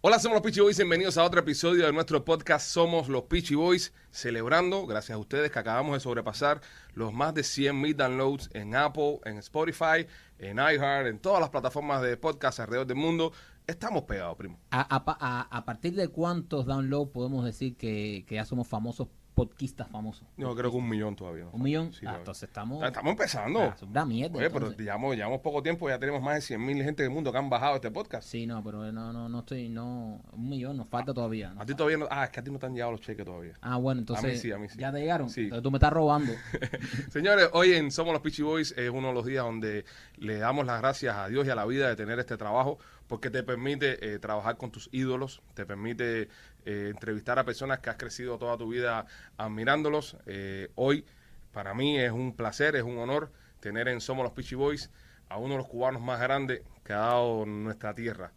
Hola, somos los Peachy Boys. Bienvenidos a otro episodio de nuestro podcast Somos los Peachy Boys. Celebrando, gracias a ustedes, que acabamos de sobrepasar los más de 100 mil downloads en Apple, en Spotify, en iHeart, en todas las plataformas de podcast alrededor del mundo. Estamos pegados, primo. ¿A, partir de cuántos downloads podemos decir que ya somos famosos, podquistas famosos? Yo creo que un millón todavía. ¿no? ¿Un millón? Sí, ah, todavía. entonces estamos... Estamos empezando. Ah, es una mierda. Oye, pero llevamos, llevamos poco tiempo, ya tenemos más de 100 mil gente del mundo que han bajado este podcast. Sí, no, pero no, no, no estoy... No, un millón nos falta todavía. ¿no? A ti todavía no. Ah, es que a ti no te han llegado los cheques todavía. Ah, bueno, entonces... sí, a mí sí. ¿Ya te llegaron? Sí. Entonces tú me estás robando. Señores, hoy en Somos los Peachy Boys es uno de los días donde le damos las gracias a Dios y a la vida de tener este trabajo porque te permite eh, trabajar con tus ídolos, te permite eh, entrevistar a personas que has crecido toda tu vida admirándolos. Eh, hoy, para mí, es un placer, es un honor tener en Somos los Peachy Boys a uno de los cubanos más grandes que ha dado nuestra tierra.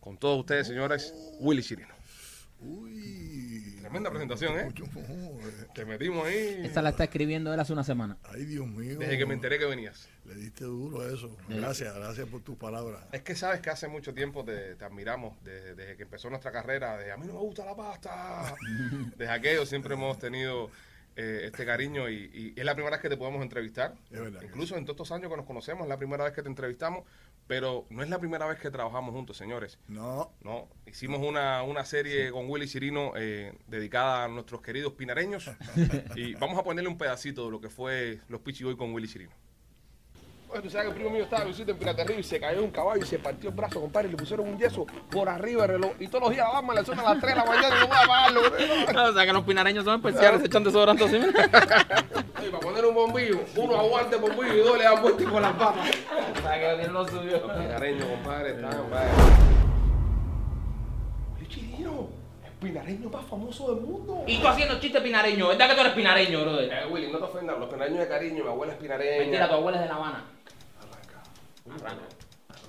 Con todos ustedes, señores, Willy Chirino. Uy. Tremenda presentación, ¿eh? Mucho, eh, Te metimos ahí Esta la está escribiendo él hace una semana. Ay, Dios mío. desde que me enteré que venías. Le diste duro a eso. Gracias, gracias por tus palabras. Es que sabes que hace mucho tiempo te, te admiramos, desde, desde que empezó nuestra carrera, de a mí no me gusta la pasta. Desde aquello siempre hemos tenido eh, este cariño y, y es la primera vez que te podemos entrevistar. Es verdad Incluso en todos estos años que nos conocemos, es la primera vez que te entrevistamos, pero no es la primera vez que trabajamos juntos, señores. No, No, hicimos una, una serie con Willy Chirino eh, dedicada a nuestros queridos pinareños y vamos a ponerle un pedacito de lo que fue los Pichi Boy con Willy Chirino. Oye, tú sabes que el primo mío estaba en sitio en Piraterrío y se cayó de un caballo y se partió el brazo, compadre, y le pusieron un yeso por arriba del reloj y todos los días la alarma le suena a las 3 de la mañana y no voy a apagarlo. o sea que los pinareños son especiales, se echan desodorante así. Oye, para poner un bombillo, uno aguante el bombillo y dos le dan vuelta con las patas. o sea que tienen lo suyo. Los pinareños, compadre, están, compadre. El pinareño más famoso del mundo. Y tú haciendo chiste pinareño, ¿verdad que tú eres pinareño, brother? Eh, Willy, no te ofendas, los pinareños de cariño, mi abuela es pinareña. Mentira, tu abuela es de La Habana. Arranca.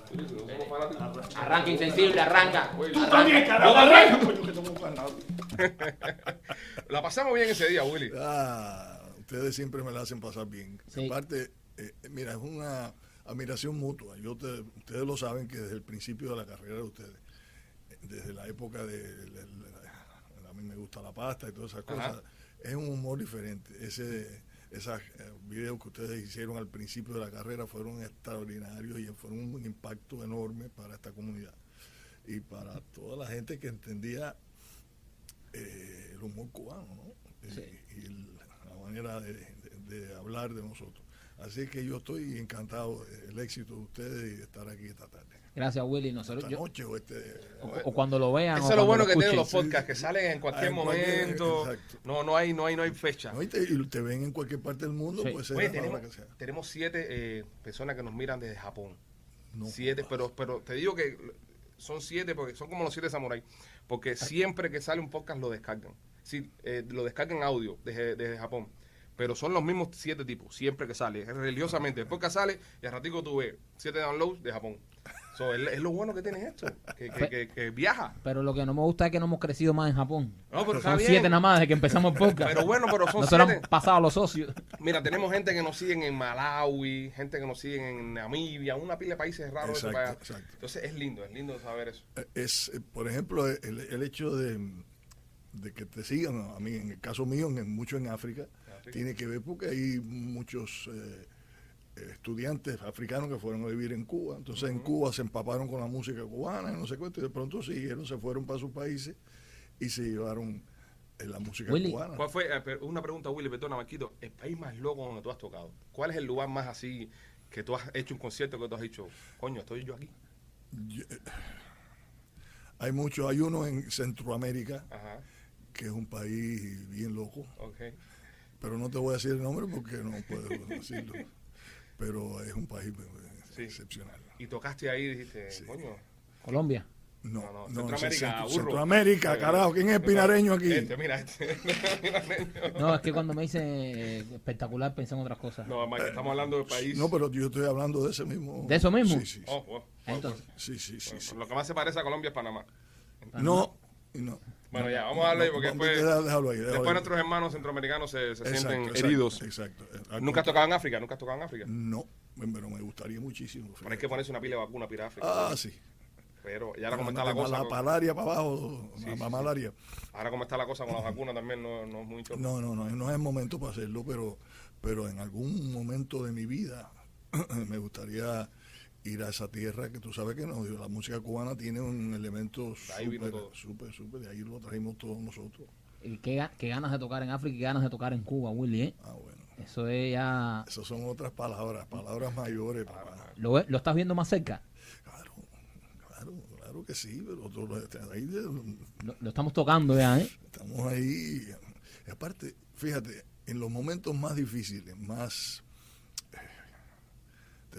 Somos. Arranca insensible, arranca. Willy. Arranca. Yo también. coño, que ganando. La pasamos bien ese día, Willy. Ah, ustedes siempre me la hacen pasar bien. Sí. Aparte, eh, mira, es una admiración mutua. Yo te- ustedes lo saben que desde el principio de la carrera de ustedes, desde la época de, de- de- a mí me gusta la pasta y todas esas Ajá. cosas, es un humor diferente. Ese esos videos que ustedes hicieron al principio de la carrera fueron extraordinarios y fueron un impacto enorme para esta comunidad y para toda la gente que entendía eh, el humor cubano, ¿no? Eh, y el- la manera de, de- de hablar de nosotros. Así que yo estoy encantado del éxito de ustedes y de estar aquí esta tarde. Gracias, Willy. Nosotros, yo- noche o este... o, o cuando lo vean. Eso es lo bueno que tienen los podcasts, que salen en cualquier Ah, momento. exacto. No, no hay, no hay, no hay fecha. ¿no? Y, te, y te ven en cualquier parte del mundo, Sí. pues Oye, tenemos, que sea. tenemos siete eh, personas que nos miran desde Japón. No siete, pero, pero te digo que son siete porque son como los siete samuráis. Porque siempre que sale un podcast lo descargan. Sí, eh, lo descargan audio desde, desde Japón. Pero son los mismos siete tipos, siempre que sale. Religiosamente. El podcast sale y al ratico tú ves siete downloads de Japón. So, es, es lo bueno que tiene esto. Que, que, que- que viaja. Pero lo que no me gusta es que no hemos crecido más en Japón. No, pero Son bien. siete nada más desde que empezamos el podcast. Pero bueno, pero son Nosotros siete. hemos pasado los socios. Mira, tenemos gente que nos siguen en Malawi, gente que nos siguen en Namibia, una pila de países raros. de Exacto, para allá. exacto. Entonces es lindo, es lindo saber eso. Eh, es, eh, por ejemplo, el, el hecho de, de que te sigan, a mí, en el caso mío, en, mucho en África, África. tiene que ver porque hay muchos eh, estudiantes africanos que fueron a vivir en Cuba. Entonces en Cuba se empaparon con la música cubana y no sé cuánto, y de pronto siguieron, se fueron para sus países y se llevaron eh, la música Willy, cubana. ¿Cuál fue, eh, una pregunta, Willy, perdona, Marquito, el país más loco donde tú has tocado? ¿Cuál es el lugar más así que tú has hecho un concierto que tú has dicho, coño, estoy yo aquí? Yo- eh, hay muchos, hay uno en Centroamérica, Ajá, que es un país bien loco. pero no te voy a decir el nombre porque no puedo decirlo. Pero es un país eh, Sí. excepcional. Y tocaste ahí y dijiste, Sí. coño, Colombia. No, No, no, no, Centroamérica. Centro- Eh, carajo, ¿quién es el pinareño aquí? Este, mira, este. Pinareño. No, es que cuando me dicen eh, espectacular pensé en otras cosas. No, Mike, estamos hablando del país. No, pero yo estoy hablando de ese mismo. ¿De eso mismo? Sí, sí, sí. Oh, Entonces, sí, sí, sí, bueno, sí. Lo que más se parece a Colombia es Panamá. No, y no. Bueno, ya, vamos a darle porque Vamos, después, déjalo- ahí, déjalo después ahí. nuestros hermanos centroamericanos se, se Exacto, sienten exacto, heridos. Exacto. Al ¿Nunca has tocado en África? ¿Nunca has tocado en África? No, pero me gustaría muchísimo. Pero hay que ponerse una pila de vacuna para África. Ah, sí. Pero, ¿y ahora cómo está la cosa? La palaria para abajo, Sí, la sí, sí. malaria. Ahora cómo está la cosa con la vacuna también no, no es mucho. No, no, no, no es el momento para hacerlo, pero, pero en algún momento de mi vida me gustaría ir a esa tierra que tú sabes que no, la música cubana tiene un elemento súper, súper, súper, de ahí lo trajimos todos nosotros. Y qué, ga- qué ganas de tocar en África y qué ganas de tocar en Cuba, Willy, ¿eh? Ah, bueno, Eso es ya... esas son otras palabras, palabras mayores, papá. ¿Lo, ve- lo estás viendo más cerca? Claro, claro, claro que sí, pero tú ahí de- Lo, lo estamos tocando ya, ¿eh? Estamos ahí. Y aparte, fíjate, en los momentos más difíciles, más.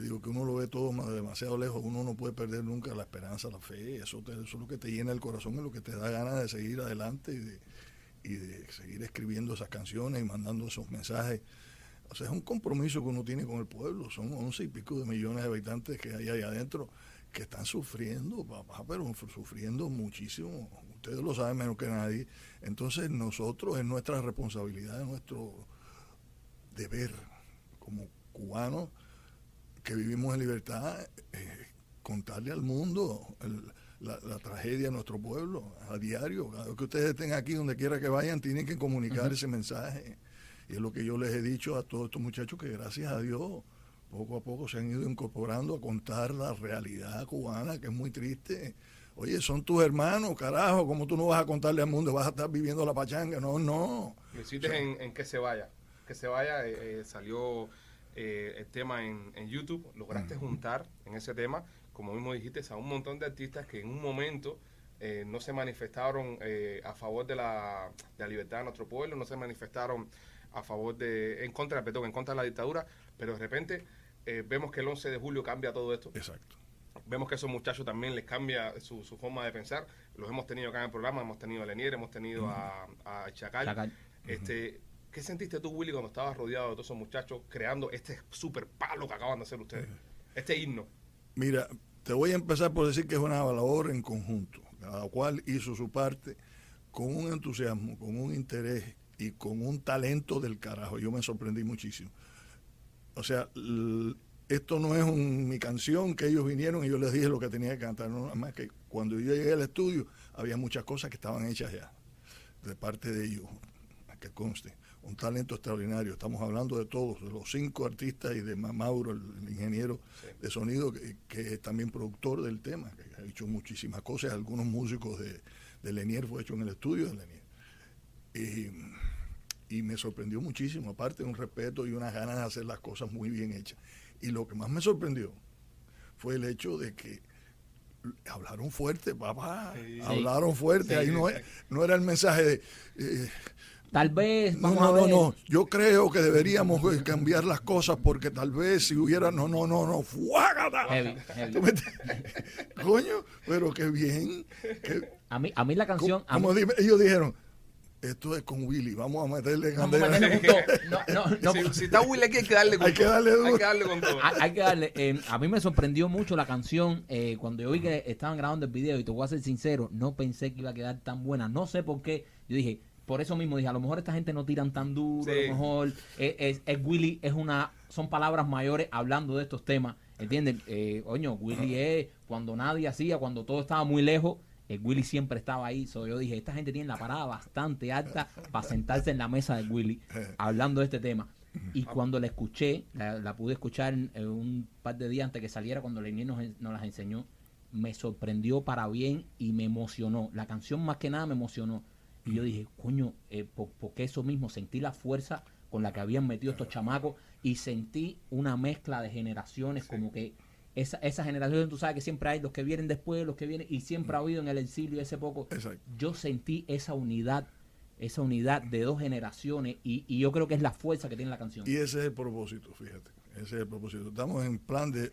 Digo que uno lo ve todo demasiado lejos, uno no puede perder nunca la esperanza, la fe, eso, eso es lo que te llena el corazón, es lo que te da ganas de seguir adelante y de, y de seguir escribiendo esas canciones y mandando esos mensajes. O sea, es un compromiso que uno tiene con el pueblo, son once y pico de millones de habitantes que hay ahí adentro que están sufriendo, papá, pero sufriendo muchísimo. Ustedes lo saben menos que nadie. Entonces nosotros es nuestra responsabilidad, es nuestro deber como cubanos que vivimos en libertad, eh, contarle al mundo el- la, la tragedia de nuestro pueblo a diario. Cada vez que ustedes estén aquí, donde quiera que vayan, tienen que comunicar ese mensaje. Y es lo que yo les he dicho a todos estos muchachos que gracias a Dios poco a poco se han ido incorporando a contar la realidad cubana, que es muy triste. Oye, son tus hermanos, carajo, ¿cómo tú no vas a contarle al mundo? ¿Vas a estar viviendo la pachanga? No, no. Lo hiciste en, en que se vaya. Que se vaya, eh, eh, salió eh, el tema en, en YouTube. Lograste juntar en ese tema, como mismo dijiste, a un montón de artistas que en un momento eh, no se manifestaron eh, a favor de la, de la libertad de nuestro pueblo, no se manifestaron a favor de, en contra, perdón, en contra de la dictadura, pero de repente eh, vemos que el 11 de julio cambia todo esto. Exacto. Vemos que a esos muchachos también les cambia su, su forma de pensar. Los hemos tenido acá en el programa, hemos tenido a Lenier, hemos tenido a, a Chacal. Chacal. Este, ¿Qué sentiste tú, Willy, cuando estabas rodeado de todos esos muchachos creando este super palo que acaban de hacer ustedes? Este himno. Mira, te voy a empezar por decir que es una labor en conjunto, cada cual hizo su parte con un entusiasmo, con un interés y con un talento del carajo. Yo me sorprendí muchísimo. O sea, esto no es un- mi canción que ellos vinieron y yo les dije lo que tenía que cantar, no, nada más que cuando yo llegué al estudio había muchas cosas que estaban hechas ya, de parte de ellos, que conste. Un talento extraordinario, estamos hablando de todos, de los cinco artistas y de Ma- Mauro, el, el ingeniero de sonido, que, que es también productor del tema, que ha hecho muchísimas cosas, algunos músicos de, de Lenier fue hecho en el estudio de Lenier. Y, y me sorprendió muchísimo, aparte de un respeto y unas ganas de hacer las cosas muy bien hechas. Y lo que más me sorprendió fue el hecho de que hablaron fuerte, papá, Sí. hablaron fuerte, Sí, ahí no, no era el mensaje de... eh, Tal vez, no, vamos no, a no, ver. no, yo creo que deberíamos eh, cambiar las cosas porque tal vez si hubiera, no, no, no, no, fuágata. Coño, pero qué bien. A mí, a mí la canción... a mí- como dime- ellos dijeron, esto es con Willy, vamos a meterle Vamos a candela. No, no, no, si, si está Willy aquí hay que darle con Hay que todo. darle duro. Hay que darle con todo. hay, hay que darle. eh, a mí me sorprendió mucho la canción. eh, cuando yo vi que estaban grabando el video, y te voy a ser sincero, no pensé que iba a quedar tan buena. No sé por qué. Yo dije, por eso mismo dije, a lo mejor esta gente no tiran tan duro, Sí. a lo mejor eh, es, es Willy, es una, son palabras mayores hablando de estos temas. ¿Entienden? Eh, oño, Willy es cuando nadie hacía, cuando todo estaba muy lejos. El Willy siempre estaba ahí. So, yo dije, esta gente tiene la parada bastante alta para sentarse en la mesa de Willy hablando de este tema. Y cuando la escuché, la, la pude escuchar un par de días antes que saliera, cuando Lenier nos, nos las enseñó, me sorprendió para bien y me emocionó. La canción más que nada me emocionó. Y yo dije, coño, eh, por- porque eso mismo, sentí la fuerza con la que habían metido estos chamacos y sentí una mezcla de generaciones, como que esa, esa generación, tú sabes que siempre hay los que vienen después, los que vienen, y siempre ha habido en el exilio ese poco. Exacto. Yo sentí esa unidad, esa unidad de dos generaciones, y, y yo creo que es la fuerza que tiene la canción. Y ese es el propósito, fíjate. Ese es el propósito. Estamos en plan de,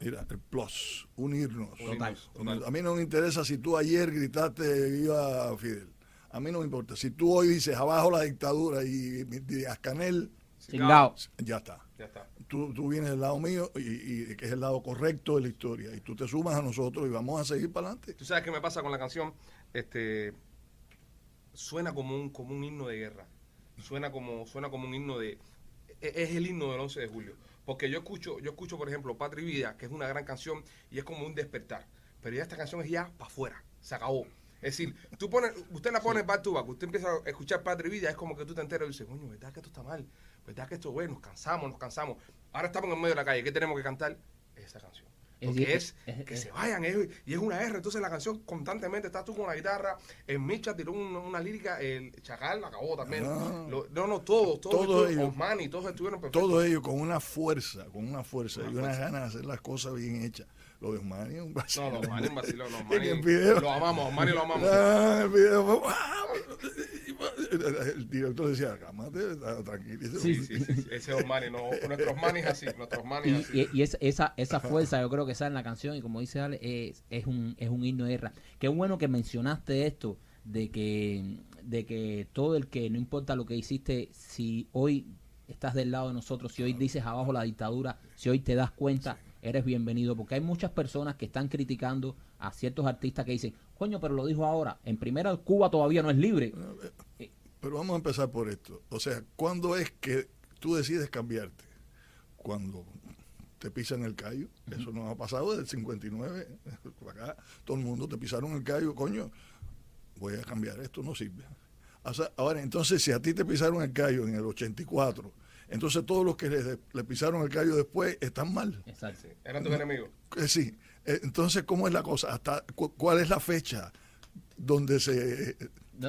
mira, el plus, unirnos. Total, total. A mí no me interesa si tú ayer gritaste viva Fidel. A mí no me importa. Si tú hoy dices abajo la dictadura y, y Ascanel, Chingao. ya está. Ya está. Tú, tú vienes del lado mío y, y que es el lado correcto de la historia. Y tú te sumas a nosotros y vamos a seguir para adelante. ¿Tú sabes qué me pasa con la canción? Este suena como un como un himno de guerra. Suena como suena como un himno de e- es el himno del 11 de julio, porque yo escucho yo escucho por ejemplo Patria y Vida, que es una gran canción y es como un despertar. pero ya esta canción es ya para afuera, se acabó. Es decir, tú pones, usted la pone back to back, usted empieza a escuchar Padre Vida, es como que tú te enteras y dices, coño, ¿verdad que esto está mal? ¿Verdad que esto, bueno, nos cansamos, nos cansamos? Ahora estamos en medio de la calle, ¿qué tenemos que cantar? Esa canción. Es Porque es, es- que es- se vayan ellos y es una R, entonces la canción constantemente estás tú con la guitarra, en Micha tiró una, una lírica, el Chacal acabó también. Ah. Lo- no, no, todos, todos, Todos todos ellos. Osmani, todos estuvieron perfectos. Todo ello con una fuerza, con una fuerza Una y unas fuerza. ganas de hacer las cosas bien hechas. Lo de Osmani es un No, vacilón. no, Osmani es un vacilón, no, En Osmani, el video. lo amamos, Osmani lo amamos. Ah, el video fue, ¡ah! El director decía, cámate, tranquilo. Sí, Sí, sí, sí, ese es Osmani, no, nuestros manis así, nuestros manis Y, así. y- y es- esa, esa fuerza yo creo que sale en la canción y como dice Ale, es, es, un, es un himno de guerra. Qué bueno que mencionaste esto de que, de que todo el que, no importa lo que hiciste, si hoy estás del lado de nosotros, si hoy dices abajo la dictadura, si hoy te das cuenta, eres bienvenido. Porque hay muchas personas que están criticando a ciertos artistas que dicen, coño, pero lo dijo ahora. En primera, Cuba todavía no es libre. Pero vamos a empezar por esto. O sea, ¿cuándo es que tú decides cambiarte? Cuando te pisan el callo. Eso nos ha pasado desde el 59. para acá, todo el mundo te pisaron el callo. Coño, voy a cambiar. Esto no sirve. O sea, ahora, entonces, si a ti te pisaron el callo en el 84, entonces todos los que le, le pisaron el callo después están mal. Exacto. Eran tus enemigos. Eh, sí. Eh, Entonces, ¿cómo es la cosa? Hasta cu- ¿Cuál es la fecha donde se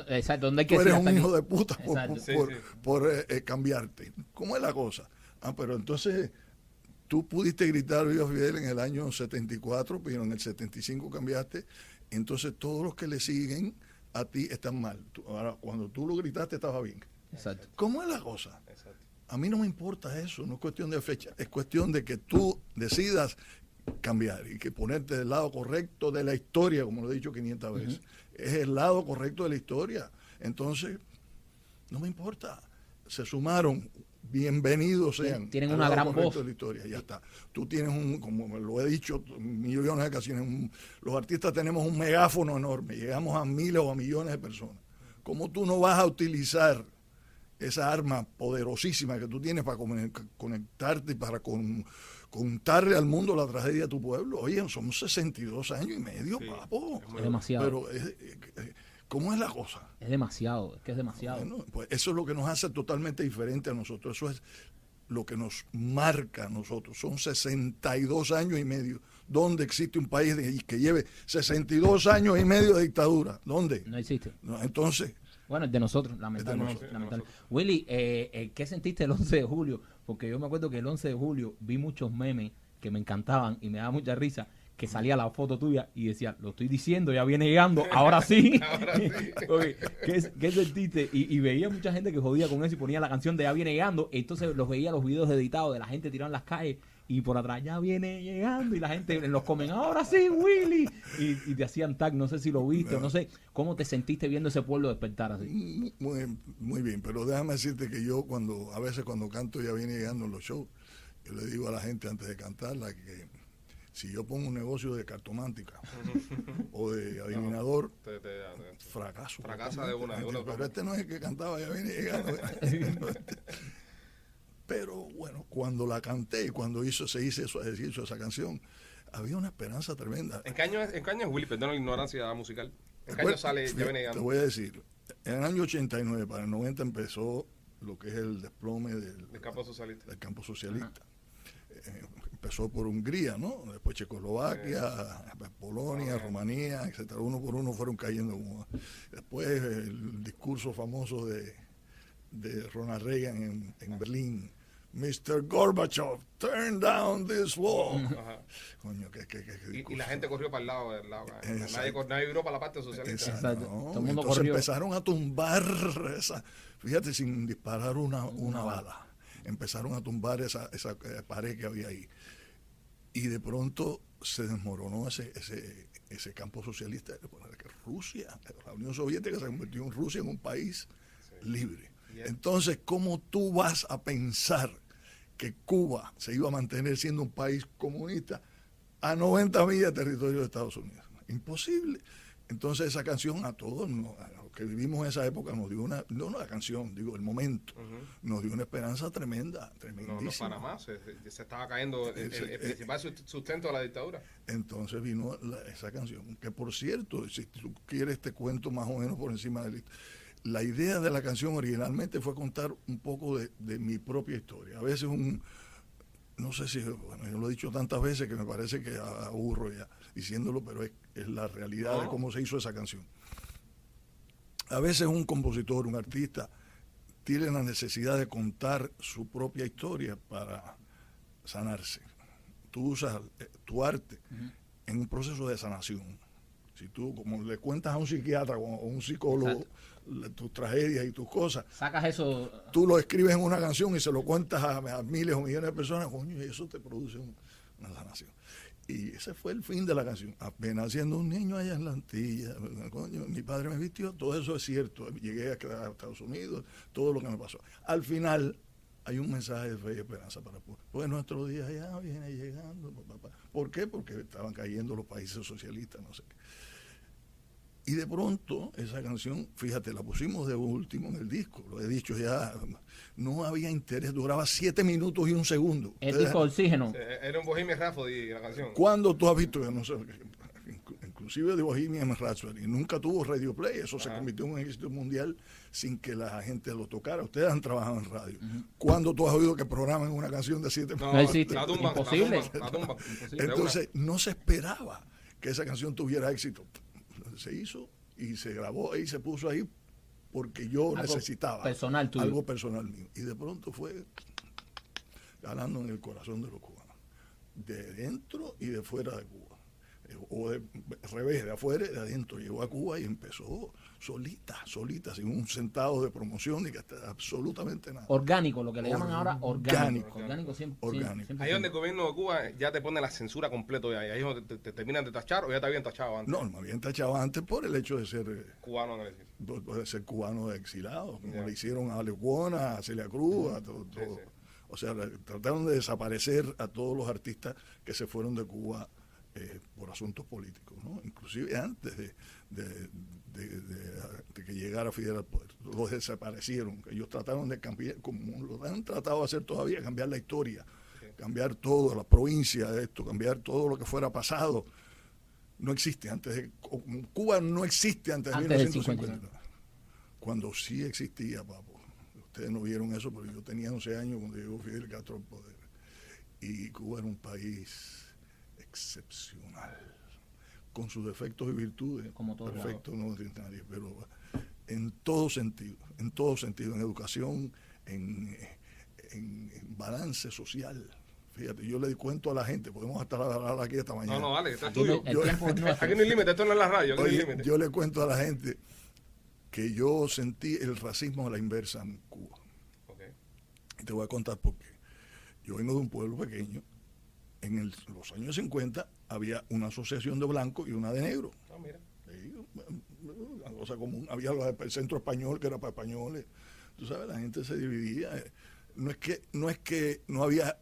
exacto, ¿dónde hay que tú eres un hijo de puta por, Exacto. por- Sí, por- sí. por, eh, eh, cambiarte. ¿Cómo es la cosa? Ah, pero entonces tú pudiste gritar Viva Fidel en el año 74, pero en el 75 cambiaste. Entonces todos los que le siguen a ti están mal. Tú- ahora, cuando tú lo gritaste estaba bien. Exacto. ¿Cómo es la cosa? Exacto. A mí no me importa eso, no es cuestión de fecha, es cuestión de que tú decidas cambiar y que ponerte del lado correcto de la historia, como lo he dicho 500 veces. Es el lado correcto de la historia. Entonces, no me importa. Se sumaron, bienvenidos sean. Tienen una lado gran correcto voz. de la historia, ya está. Tú tienes un, como lo he dicho millones de ocasiones, un- los artistas tenemos un megáfono enorme, llegamos a miles o a millones de personas. ¿Cómo tú no vas a utilizar esa arma poderosísima que tú tienes para conectarte y para con- contarle al mundo la tragedia de tu pueblo. Oye, son 62 años y medio, Sí, papo. es Es demasiado. Pero, eh, eh, ¿cómo es la cosa? Es demasiado, es que es demasiado. Bueno, pues eso es lo que nos hace totalmente diferente a nosotros. Eso es lo que nos marca a nosotros. Son 62 años y medio. ¿Dónde existe un país de- que lleve 62 años y medio de dictadura? ¿Dónde? No existe. No, entonces, Bueno, es de nosotros, lamentablemente. lamentable. nosotros. Willy, eh, eh, ¿qué sentiste el 11 de julio? Porque yo me acuerdo que el 11 de julio vi muchos memes que me encantaban y me daba mucha risa, que salía la foto tuya y decía, lo estoy diciendo, ya viene llegando, ahora sí. Ahora sí. Ok, ¿qué, qué sentiste? Y, y veía mucha gente que jodía con eso y ponía la canción de ya viene llegando, entonces los veía los videos editados de la gente tirando en las calles y por atrás ya viene llegando y la gente en los comen, ahora sí, Willy. Y, y te hacían tag, no sé si lo viste o no sé, ¿cómo te sentiste viendo ese pueblo despertar así? Muy, muy bien, pero déjame decirte que yo cuando, a veces cuando canto ya viene llegando en los shows, yo le digo a la gente antes de cantarla que si yo pongo un negocio de cartomántica o de adivinador, Te- te- te- fracaso. Fracasa de una, de una. Pero este no es el que cantaba, ya viene llegando. Pero bueno, cuando la canté y cuando hizo, se hizo, se hizo esa canción, había una esperanza tremenda. ¿En qué año es, en qué año es Willy? Perdón la ignorancia musical. ¿En qué año sale Ya viene Te voy a decir, en el año 89 para el 90 empezó lo que es el desplome del, Del campo socialista. del campo socialista. Eh, empezó por Hungría, ¿no? Después Checoslovaquia, Polonia. Rumanía, etcétera. Uno por uno fueron cayendo. Después el discurso famoso de, de Ronald Reagan en, en Berlín. Mr. Gorbachev, turn down this wall. Ajá. Coño, qué, qué, qué- qué Y, la gente corrió para el lado. Del lado nadie, nadie viró para la parte socialista. Exacto. Exacto. No, Todo el mundo entonces corrió. empezaron a tumbar esa, fíjate, sin disparar una, una bala. Empezaron a tumbar esa, esa eh, pared que había ahí. Y de pronto se desmoronó ese, ese, ese campo socialista. que Rusia, la Unión Soviética se convirtió en Rusia en un país libre. Entonces, ¿cómo tú vas a pensar que Cuba se iba a mantener siendo un país comunista a 90 millas de territorio de Estados Unidos? Imposible. Entonces esa canción a todos, no, a los que vivimos esa época nos dio una, no la canción, digo, el momento, nos dio una esperanza tremenda, No, no tremendísima. para más. Se, estaba cayendo el, el- el Ese- principal sust- sustento de la dictadura. Entonces vino la- esa canción, que por cierto, si tú quieres te cuento más o menos por encima de la La idea de la canción originalmente fue contar un poco de, de mi propia historia. A veces un, no sé si, bueno, yo lo he dicho tantas veces que me parece que aburro ya diciéndolo, pero es, es la realidad de No. cómo se hizo esa canción. A veces un compositor, un artista, tiene la necesidad de contar su propia historia para sanarse. Tú usas eh, tu arte en un proceso de sanación. Si tú, como le cuentas a un psiquiatra o a un psicólogo tus tragedias y tus cosas, Sacas eso. tú lo escribes en una canción y se lo cuentas a, a miles o millones de personas, coño, y eso te produce un- una sanación. Y ese fue el fin de la canción. Apenas siendo un niño allá en la Antilla, coño, mi padre me vistió, todo eso es cierto. Llegué a Estados Unidos, todo lo que me pasó. Al final hay un mensaje de fe y esperanza para el pueblo. Pues nuestro día ya viene llegando. pa, pa, pa. ¿Por qué? Porque estaban cayendo los países socialistas, no sé qué. Y de pronto esa canción, fíjate, la pusimos de último en el disco, lo he dicho ya, no había interés, duraba siete minutos y un segundo. El Ustedes- disco Oxígeno. Era un Bohemian Rhapsody la canción. ¿Cuándo tú has visto, yo no sé, inclu- inclusive de Bohemian Rhapsody, nunca tuvo radio play, eso se convirtió en un éxito mundial sin que la gente lo tocara. Ustedes han trabajado en radio. ¿Cuándo tú has oído que programen una canción de siete No, No existe. La tumba, Imposible. La tumba, la tumba. Imposible. Entonces, no se esperaba que esa canción tuviera éxito. Se hizo y se grabó y se puso ahí porque yo Algo necesitaba personal tuyo. algo personal mío. Y de pronto fue ganando en el corazón de los cubanos, de dentro y de fuera de Cuba. Eh, O de revés, de afuera y de adentro. Llegó a Cuba y empezó solita, solita, sin un centavo de promoción ni que hasta absolutamente nada. Orgánico, lo que le llaman ahora orgánico. Orgánico. Orgánico siempre. Orgánico. siempre Ahí donde el gobierno de Cuba ya te pone la censura completo ya. Y ahí te, te terminan de tachar o ya te habían tachado antes. No, me habían tachado antes por el hecho de ser... eh, Cubano en el puede ser cubano exilado, como le hicieron a Lecuona, a Celia Cruz, a todo. Sí, todo. sí. O sea, trataron de desaparecer a todos los artistas que se fueron de Cuba eh, por asuntos políticos, ¿no? Inclusive antes de, de- de- de- de que llegara Fidel al poder. Los desaparecieron. Ellos trataron de cambiar, como lo han tratado de hacer todavía, cambiar la historia, cambiar todo, la provincia de esto, cambiar todo lo que fuera pasado. No existe antes de Cuba no existe antes de Antes del 1950. Cuando sí existía, papo. Ustedes no vieron eso, pero yo tenía 11 años cuando llegó Fidel Castro al poder. Y Cuba era un país excepcional, con sus defectos y virtudes. Como todos Perfecto, no tiene nadie, pero en todo sentido, en todo sentido, en educación, en, en- en balance social. Fíjate, yo le cuento a la gente, podemos estar hablando aquí esta mañana. No, no, vale, es no- tuyo. el Yo- es. Aquí no hay límite, esto no es la radio, aquí Oye, yo le cuento a la gente que yo sentí el racismo a la inversa en Cuba. Y te voy a contar por qué. Yo vengo de un pueblo pequeño. En el- los años 50 había una asociación de blancos y una de negros. Ah, mira. Sí, Una cosa común. Había el centro español que era para españoles. Tú sabes, la gente se dividía. No es que no, es que no había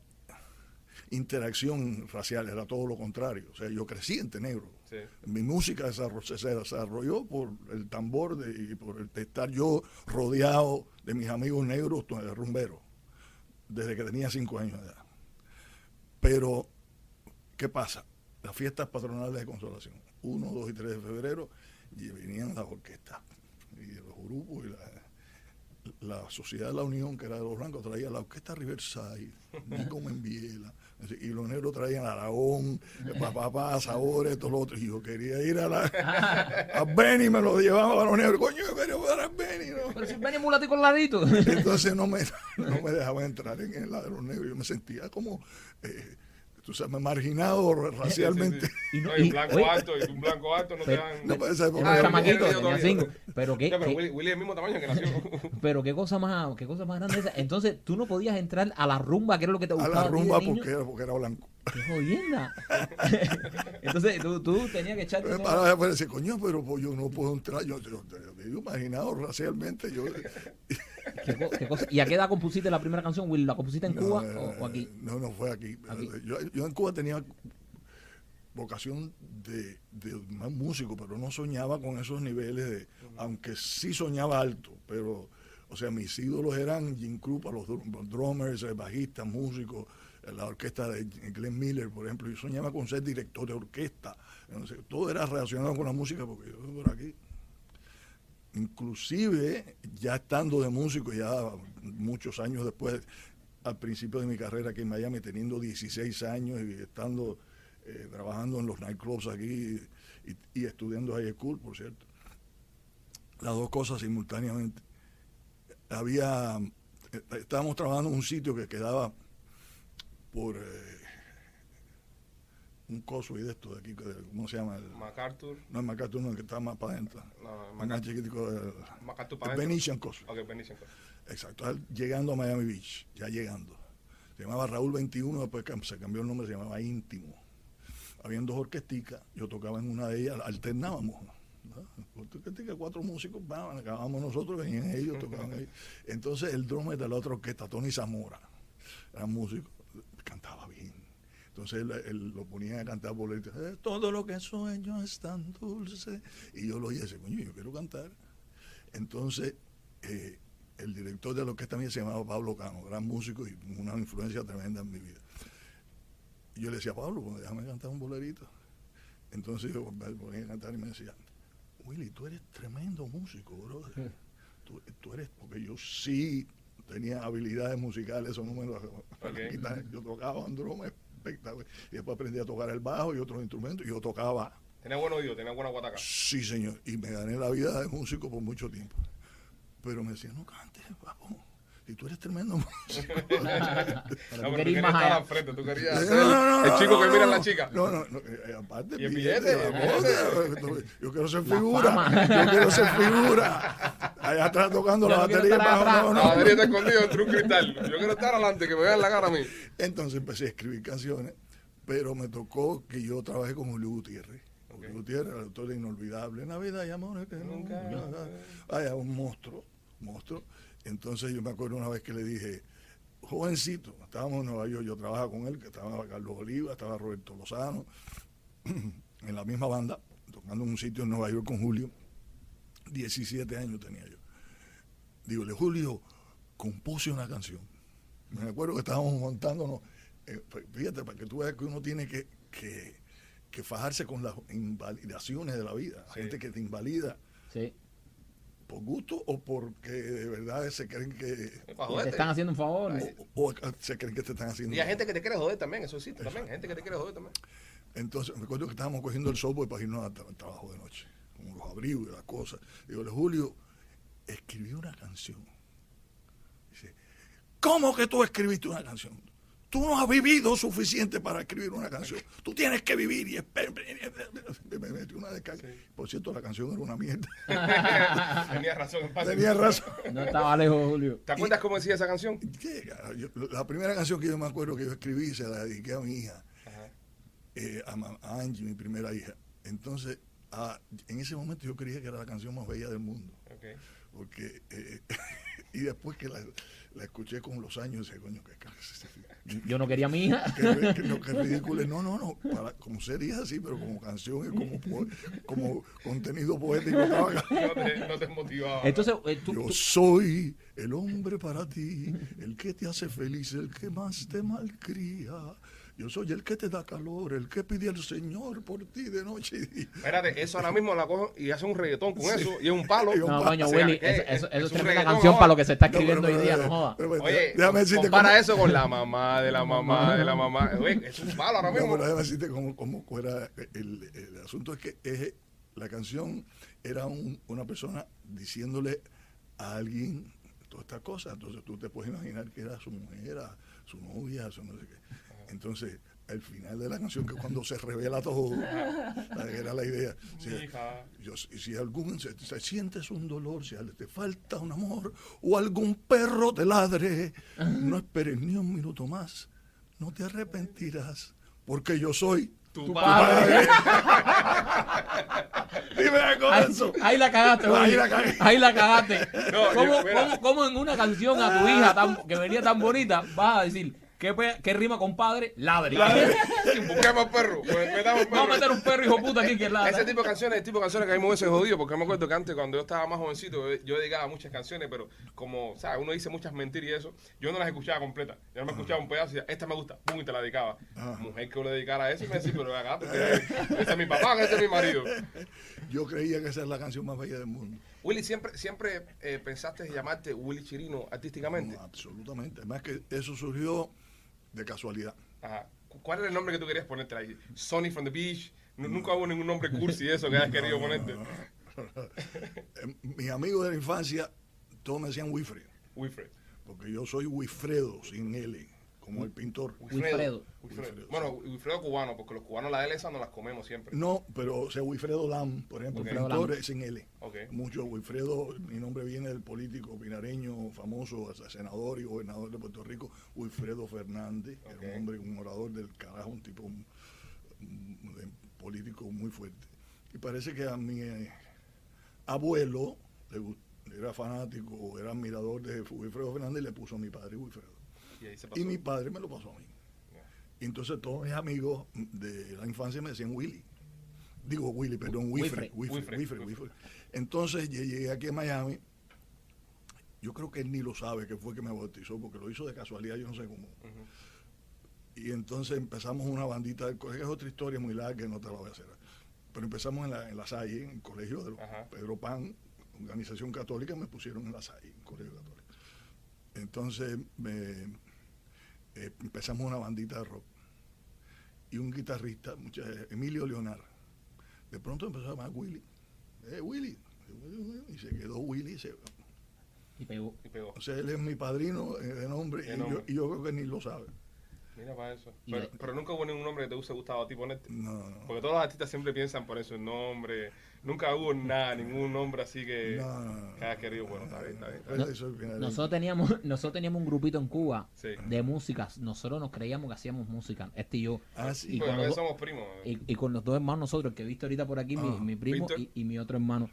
interacción racial, era todo lo contrario. O sea, yo crecí entre negros. Sí. Mi música se desarrolló por el tambor de- y por el de estar yo rodeado de mis amigos negros rumberos, desde que tenía cinco años de edad. Pero, ¿qué pasa? Las fiestas patronales de consolación, 1, 2 y 3 de febrero, y venían las orquestas y los grupos y la, la Sociedad de la Unión, que era de los blancos, traía la orquesta Riverside, Nico Membiela, y los negros traían Aragón, Papá, Sabores, estos los otros. Y yo quería ir a la a Benny, me lo llevaba a los negros. Coño, yo quería ver a Benny. ¿no? Pero si venimos mulatico al ladito. Entonces no me, no me dejaba entrar en el lado de los negros. Yo me sentía como, eh, tú sabes, marginado racialmente. Sí, sí. Y no- y un blanco oye, alto y un blanco alto no te pero- dan. No, pero esa época Era un Ah, era- chamaquito, yo tenía todavía. cinco. Pero qué, Ya, pero qué- Willy, Willy es el mismo tamaño que nació. pero qué cosa más, qué cosa más grande esa. Entonces, tú no podías entrar a la rumba, que era lo que te a gustaba. la ti de rumba niño? porque era, porque era blanco. Qué jodienda. Entonces, tú, tú tenías que echarte. Me paraba después y decía, coño, pero pues, yo no puedo entrar. Yo, yo, yo, yo imaginado racialmente. Yo, ¿Qué co- qué cosa? ¿Y a qué edad compusiste la primera canción, Will? ¿La compusiste en No, Cuba eh, o, o aquí? No, no fue aquí. Aquí. Yo, yo en Cuba tenía vocación de, de más músico, pero no soñaba con esos niveles, de, aunque sí soñaba alto, pero, o sea, mis ídolos eran Jim Krupa, los, drum- los drummers, eh, bajistas, músicos, eh, la orquesta de Glenn Miller, por ejemplo, yo soñaba con ser director de orquesta, sé, todo era relacionado con la música, porque yo por aquí, inclusive ya estando de músico, ya muchos años después, al principio de mi carrera aquí en Miami, teniendo 16 años y estando eh, trabajando en los nightclubs aquí y, y estudiando high school, por cierto. Las dos cosas simultáneamente. Había, eh, estábamos trabajando en un sitio que quedaba por eh, un coso y de esto de aquí, ¿cómo se llama? El- MacArthur. no es MacArthur, no, el que está más para adentro. No, Más MacArthur. chiquitico, el, MacArthur para adentro. Venetian Coso. Ok, Venetian. Exacto, llegando a Miami Beach, ya llegando. Se llamaba Raúl 21, después se cambió el nombre, se llamaba Íntimo. Habían dos orquesticas, yo tocaba en una de ellas, alternábamos. ¿no? Orquestica, cuatro músicos, van, acabábamos nosotros, venían ellos, tocaban ellos. Entonces el drummer de la otra orquesta, Tony Zamora, era músico, cantaba bien. Entonces él, él lo ponía a cantar por el todo lo que sueño es tan dulce. Y yo lo oía y decía, coño, yo quiero cantar. Entonces, eh, el director de la orquesta mía se llamaba Pablo Cano, gran músico y una influencia tremenda en mi vida. Y yo le decía, Pablo, pues déjame cantar un bolerito. Entonces yo me ponía a cantar y me decía, Willy, tú eres tremendo músico, brother. Tú, tú eres, porque yo sí tenía habilidades musicales, eso no me lo Ok. quitan. Yo tocaba un drum espectacular. Y después aprendí a tocar el bajo y otros instrumentos. Y yo tocaba Tenía buen oído, tenía buena guataca. Sí, señor. Y me gané la vida de músico por mucho tiempo. Pero me decían, no cantes, papo. Si tú eres tremendo músico. No, pero tú querías estar al frente, tú querías No, ser no, no, el chico no, que mira a la chica. No, no, no, eh, aparte Y el billete, billete, Yo quiero ser figura. Yo quiero ser figura. Allá atrás tocando la batería. bajo, atrás. no, La no. batería está escondida entre un cristal. Yo quiero estar adelante, que me vean la cara a mí. Entonces empecé a escribir canciones, pero me tocó que yo trabajé con Julio Gutiérrez. Julio Gutiérrez, el autor de Inolvidable, Navidad y Amores que Nunca. nunca. Vaya, un monstruo, monstruo. Entonces yo me acuerdo una vez que le dije, jovencito, estábamos en Nueva York, yo trabajaba con él, que estaba Carlos Oliva, estaba Roberto Lozano, en la misma banda, tocando en un sitio en Nueva York con Julio. 17 años tenía yo. Dígole, Julio, compuse una canción. Me acuerdo que estábamos montándonos. eh, fíjate, para que tú veas que uno tiene que, que, que fajarse con las invalidaciones de la vida. Sí. Gente que te invalida Sí. por gusto o porque de verdad se creen que. Te están haciendo un favor. O, o se creen que te están haciendo. Y hay gente que te quiere joder también, eso existe también. Gente que te quiere joder también. Entonces, me acuerdo que estábamos cogiendo el software para irnos al tra- al trabajo de noche, con los abrigos y las cosas. Digo, Julio, escribí una canción. Dice, ¿cómo que tú escribiste una canción? Tú no has vivido suficiente para escribir una canción. Tú tienes que vivir y me metí una descarga. Por cierto, la canción era una mierda. Tenía razón en parte. Tenía razón. No estaba lejos, Julio. ¿Te acuerdas cómo decía esa canción? La primera canción que yo me acuerdo que yo escribí se la dediqué a mi hija. Eh, a, a Angie, mi primera hija. Entonces, ah, en ese momento yo creía que era la canción más bella del mundo. Ok. Porque, eh, y después que la, la escuché con los años, decía, coño, qué, Yo no quería a mi hija. qué- no, ridículo. No, no, no, para, como sería así, pero como canción y como, como contenido poético. No te, no te motivaba. Entonces, eh, tú, Yo tú- soy el hombre para ti, el que te hace feliz, el que más te malcría. Yo soy el que te da calor, el que pide al Señor por ti de noche y día. Espérate, eso ahora mismo la cojo y hace un reggaetón con eso y es un palo. No, coño, o sea, Willy, eso, eso- eso Es tremenda canción para lo que se está No, pero- escribiendo hoy día, no pero- pero- Oye, déjame decirte compara cómo- eso con la mamá de la mamá de la mamá. Oye, es un palo ahora No, mismo. pero déjame decirte cómo, cómo fuera el, el asunto es que es- la canción era un- una persona diciéndole a alguien todas estas cosas. Entonces tú te puedes imaginar que era su mujer, a su novia, su no sé qué. Entonces, al final de la canción, que cuando se revela todo, era la idea. O sea, Hija. yo- si algún se, se sientes un dolor, si te falta un amor o algún perro te ladre, no esperes ni un minuto más, no te arrepentirás, porque yo soy Tu Tu padre. Dime con Ahí, eso. ahí la cagaste, Ahí la. Ahí la cagaste. No, ¿Cómo, yo- cómo- cómo en una canción a tu hija tan- que venía tan bonita vas a decir ¿Qué, rima con padre? Ladre. Busquemos perro. pues, metamos perro. Vamos a meter un perro hijo puta aquí que ladra. Ese tipo de canciones, el tipo de canciones que a mí me hubiese jodido, porque me acuerdo que antes cuando yo estaba más jovencito, yo, dedicaba muchas canciones, pero como, ¿sabes? Uno dice muchas mentiras y eso, yo no las escuchaba completas. Yo no me escuchaba un pedazo y decía, esta me gusta, pum, y te la dedicaba. Mujer que le dedicara a eso y me decía, pero acá, ese es mi papá, ese es mi marido. Yo creía que esa es la canción más bella del mundo. Willy, ¿siempre, siempre eh, pensaste llamarte Willy Chirino artísticamente? No, absolutamente. Además que eso surgió de casualidad. Ajá. ¿Cu- ¿Cuál era el nombre que tú querías ponerte ahí? Sonny from the Beach. Nu- Nunca hubo ningún nombre cursi eso que hayas querido ponerte. Eh, Mis amigos de la infancia, todos me decían Wilfred, Wilfred. porque yo soy Wilfredo, sin L, como el pintor. Wilfredo. Wilfredo. Wilfredo, Bueno, Wilfredo cubano, porque los cubanos la L esa no las comemos siempre. No, pero o sea, Wilfredo Lam, por ejemplo, el Wilfredo pintor Lam. es sin L. Ok. Mucho Wilfredo, mi nombre viene del político pinareño famoso, senador y gobernador de Puerto Rico, Wilfredo Fernández, que Ok. era un hombre, un orador del carajo, un tipo un- un- de- político muy fuerte. Y parece que a mi eh, abuelo le era fanático, era admirador de Wilfredo Fernández y le puso a mi padre Wilfredo. Y ahí se pasó. Y mi padre me lo pasó a mí. Entonces todos mis amigos de la infancia me decían Willy. Digo Willy, perdón, Wilfred. Entonces yo llegué aquí a Miami. Yo creo que él ni lo sabe que fue que me bautizó, porque lo hizo de casualidad, yo no sé cómo. Y entonces empezamos una bandita del colegio, es otra historia muy larga que no te la voy a hacer. Pero empezamos en la, en la Salle, en el colegio de los. Pedro Pan, organización católica, me pusieron en la Salle, en el colegio católico. Entonces me- eh, empezamos una bandita de rock. Y un guitarrista, mucha- Emilio Leonar, de pronto empezó a llamar Willy. Eh, Willy. Y se quedó Willy. y se- Y pegó. Y pegó. o sea, él es mi padrino eh, de nombre, y. Yo, y yo creo que ni lo sabe. Mira para eso. Pero, pero nunca hubo ningún nombre que te hubiese gustado a ti ponerte. No, no. Porque todos los artistas siempre piensan por eso, el nombre. Nunca hubo nada, ningún nombre así que, No, no, no. que hayas querido. Bueno, está bien, está bien. está bien. eso al final- Nosotros teníamos, nosotros teníamos un grupito en Cuba Sí. de música. Nosotros nos creíamos que hacíamos música. Este y yo. Ah, sí. Y Bueno, con los dos- somos primos. Y, y con los dos hermanos nosotros, el que he visto ahorita por aquí, mi, Ah, mi primo y mi otro hermano.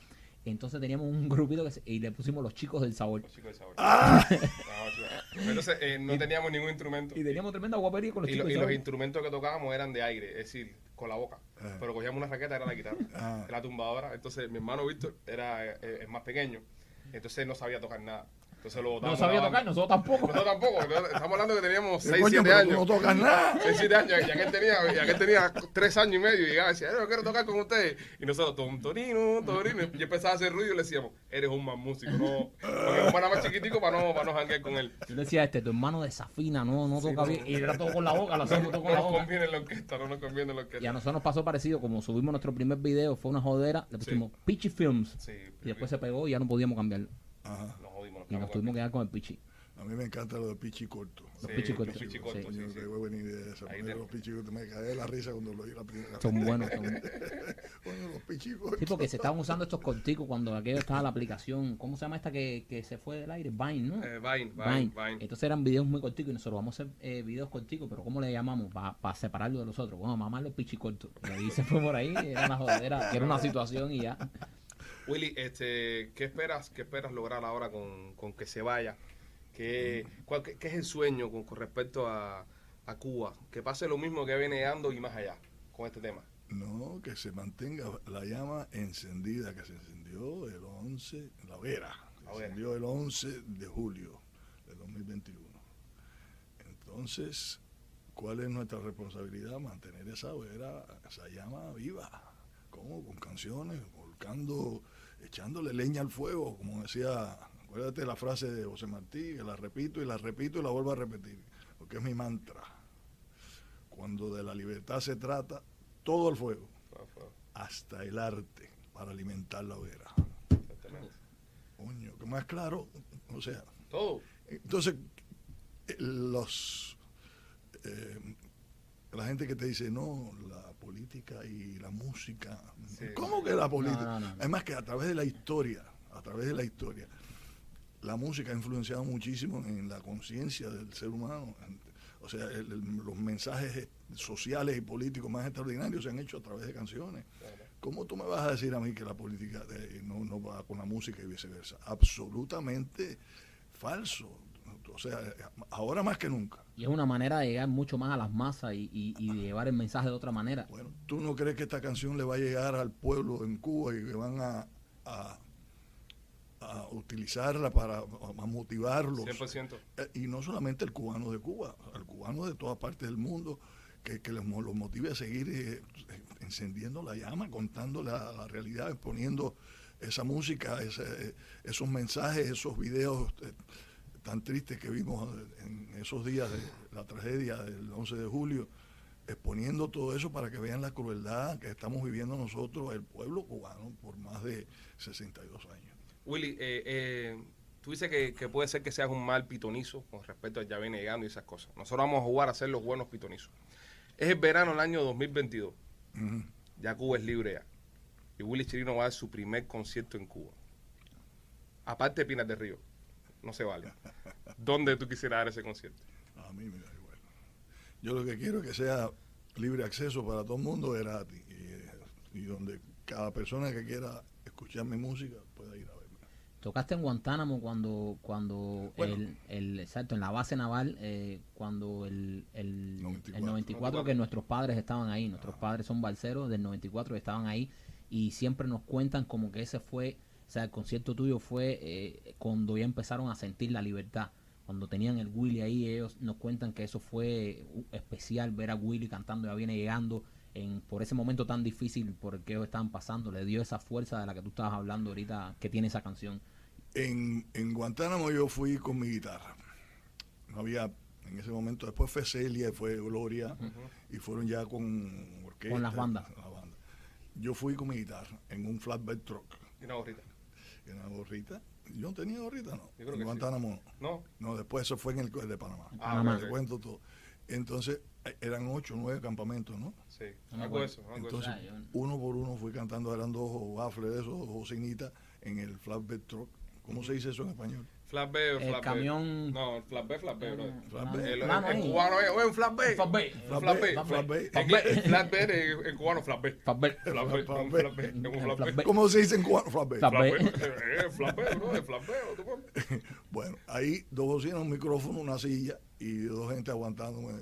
Entonces teníamos un grupito que se- y le pusimos los chicos del sabor. Los chicos de sabor. Ah. Ah, chicos. Entonces, eh, no teníamos ningún instrumento. Y teníamos tremenda guapería con los Y, chicos lo- y del los instrumentos que tocábamos eran de aire, es decir, con la boca. Ah. Pero cogíamos una raqueta, era la guitarra, Ah. la tumbadora. Entonces, mi hermano Víctor era eh, el más pequeño, entonces él no sabía tocar nada. Entonces lo No botábamos sabía la tocar, banda. nosotros tampoco. Nosotros tampoco, estamos hablando que teníamos Eh, 6, coño, 7 pero tú años. no tocas nada. 6, 7 años, y aquel tenía, y aquel tenía 3 años y medio, y llegaba y decía, "Eh, yo quiero tocar con ustedes. Y nosotros, tom, torino, torino, y yo empezaba a hacer ruido y le decíamos, eres un más músico, no. Porque como era más chiquitico para no, para no janguear con él. Yo le decía a este, tu hermano desafina, no, no toca bien. Y era todo con la boca, lo hacemos todo No con la nos boca. conviene la orquesta, no nos conviene la Y a orquesta. nosotros nos pasó parecido, como subimos nuestro primer video, fue una jodera, le pusimos Pichi Films. Sí, Y después se pegó y ya no podíamos cambiarlo. Ajá. Y nos tuvimos con que quedar con el Pichi. A mí me encanta lo de pichi corto. Los Sí, pichi cortos. pichi Sí. cortos, Coño, sí, sí. qué buena idea esa. Ahí poner te- los pichi cortos. Me caí de la risa cuando lo vi la primera Son buenos. Son... Coño, los pichi cortos. Sí, porque se estaban usando estos corticos cuando aquello estaba la aplicación. ¿Cómo se llama esta que, que se fue del aire? Vine, ¿no? Eh, Vine, Vine, Vine. Vine. Entonces eran videos muy corticos y nosotros vamos a hacer eh, videos corticos, pero ¿cómo le llamamos? Para separarlo de los otros. Bueno, mamá los pichicortos. Y ahí se fue por ahí, era una jodera, que era una situación y ya. Willy, este, ¿qué esperas, qué esperas lograr ahora con, con que se vaya? ¿Qué, cuál- qué- qué es el sueño con, con respecto a, a Cuba? Que pase lo mismo que viene dando y más allá con este tema. No, que se mantenga la llama encendida, que se encendió el 11, la hoguera, se encendió el 11 de julio de 2021. Entonces, ¿cuál es nuestra responsabilidad? Mantener esa hoguera, esa llama viva. ¿Cómo? Con canciones, volcando, echándole leña al fuego, como decía, acuérdate la frase de José Martí, que la repito y la repito y la vuelvo a repetir, porque es mi mantra. Cuando de la libertad se trata, todo el fuego, hasta el arte, para alimentar la hoguera. Exactamente. Coño, que más claro, o sea, Todo. entonces, eh, los eh, la gente que te dice, no, la política y la música. Sí. ¿Cómo que la política? No, no, no. Es más que a través de la historia, a través de la historia, la música ha influenciado muchísimo en la conciencia del ser humano. O sea, el- el- los mensajes sociales y políticos más extraordinarios se han hecho a través de canciones. ¿Cómo tú me vas a decir a mí que la política eh, no, no va con la música y viceversa? Absolutamente falso. O sea, ahora más que nunca. Y es una manera de llegar mucho más a las masas y, y- y de llevar el mensaje de otra manera. Bueno, ¿tú no crees que esta canción le va a llegar al pueblo en Cuba y que van a, a, a utilizarla para a motivarlos? 100%. Eh, y no solamente el cubano de Cuba, el cubano de todas partes del mundo, que, que los motive a seguir eh, encendiendo la llama, contando la, la realidad, exponiendo esa música, ese- esos mensajes, esos videos eh, tan tristes que vimos en esos días de la tragedia del 11 de julio, exponiendo todo eso para que vean la crueldad que estamos viviendo nosotros, el pueblo cubano, por más de 62 años. Willy, eh, eh, tú dices que, que puede ser que seas un mal pitonizo con respecto a ya viene llegando y esas cosas. Nosotros vamos a jugar a ser los buenos pitonizos. Es el verano del año 2022. Ujú. Ya Cuba es libre ya. Y Willy Chirino va a dar su primer concierto en Cuba. Aparte de Pinas del Río. No se vale. ¿Dónde tú quisieras dar ese concierto? A mí me da igual. Yo lo que quiero es que sea libre acceso para todo el mundo, gratis. Y, eh, y donde cada persona que quiera escuchar mi música pueda ir a verme. Tocaste en Guantánamo cuando cuando Bueno. el, el exacto en la base naval eh, cuando el, el, 94. el 94 que nuestros padres estaban ahí nuestros padres son balseros del 94 estaban ahí y siempre nos cuentan como que ese fue o sea el concierto tuyo fue eh, cuando ya empezaron a sentir la libertad cuando tenían el Willy ahí ellos nos cuentan que eso fue uh, especial ver a Willy cantando ya viene llegando en, por ese momento tan difícil por el que ellos estaban pasando le dio esa fuerza de la que tú estabas hablando ahorita que tiene esa canción En, en Guantánamo yo fui con mi guitarra. No había, en ese momento, después fue Celia y fue Gloria, y fueron ya con orquesta. Con las bandas. la banda. Yo fui con mi guitarra en un flatbed truck, Y una gorrita. En una gorrita. Yo no tenía gorrita, no. Yo creo que en sí. Guantánamo no. ¿No? No, después eso fue en el de Panamá. Ah, Panamá. Te cuento todo. Entonces, eh, eran ocho, nueve campamentos, ¿no? Sí. De eso. Eso. Entonces, Ah, uno por uno fui cantando, eran dos baffles de esos, dos bocinitas, en el flatbed truck. ¿Cómo se dice eso en español? El camión- No, flatbed, flatbed, bro. Flatbed. El, Plano el cubano es, oye, un flatbed. Flatbed. Flatbed. Flatbed. En inglés, Flatbed, en, en cubano, flatbed, es un El flatbed. flatbed. ¿Cómo se dice en cubano? Eh, bro. ¿tú cómo? Bueno, ahí dos bocinas, un micrófono, una silla y dos gente aguantándome.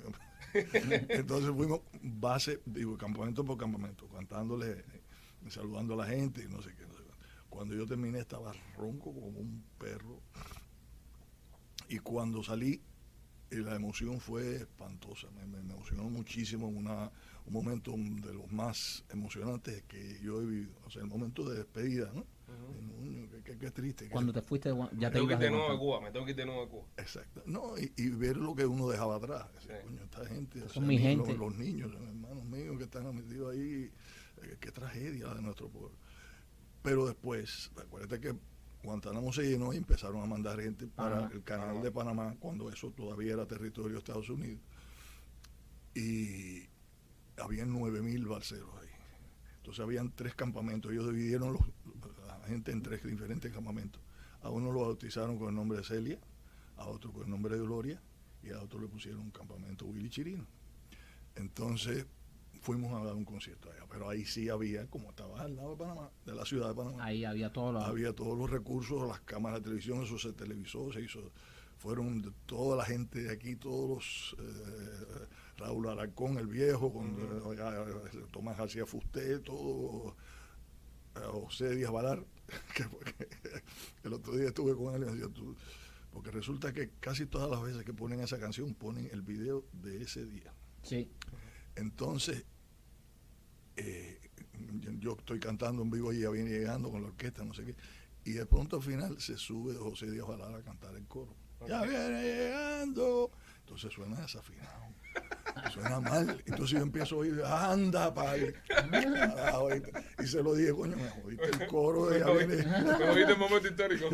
Entonces fuimos base, digo, campamento por campamento, cantándole, eh, saludando a la gente y no sé qué. no sé cuánto. Cuando yo terminé estaba ronco como un perro. Y cuando salí, eh, la emoción fue espantosa, me, me- me emocionó muchísimo, una, un momento de los más emocionantes que yo he vivido. O sea, el momento de despedida, ¿no? Qué, qué- qué triste. Cuando te fuiste, ya te tengo que ir de nuevo de Guantánamo. Cuba, me tengo que ir de nuevo de Cuba. Exacto. No, y, y ver lo que uno dejaba atrás. Decir, Sí. Coño, esta gente, o Son sea, mi los- gente. Los, niños, son hermanos míos que están metidos ahí. eh, qué tragedia la de nuestro pueblo. Pero después, acuérdate que Guantánamo se llenó y empezaron a mandar gente para el canal de Panamá, cuando eso todavía era territorio de Estados Unidos. Y habían 9.000 balseros ahí. Entonces habían tres campamentos. Ellos dividieron los, la gente en tres diferentes campamentos. A uno lo bautizaron con el nombre de Celia, a otro con el nombre de Gloria y a otro le pusieron un campamento Willy Chirino. Entonces fuimos a dar un concierto allá, pero ahí sí había, como estaba al lado de Panamá, de la ciudad de Panamá, Ahí había todo lo había todos los recursos, las cámaras de televisión, eso se televisó, se hizo, fueron toda la gente de aquí, todos los, eh, Raúl Alarcón, el viejo, con, eh, Tomás García Fusté, todo, eh, José Díaz Valar, que el otro día estuve con él y me decía, "Tú", porque resulta que casi todas las veces que ponen esa canción ponen el video de ese día. Sí. Entonces, eh, yo, yo estoy cantando en vivo y ya viene llegando con la orquesta, no sé qué, y de pronto al final se sube José Díaz Valar a cantar el coro. Ya viene llegando. Entonces suena desafinado. Suena mal. Entonces yo empiezo a oír, anda, padre. Carajo, Y, se lo dije, coño, me jodiste el coro de ya viene. Me oíste el momento histórico.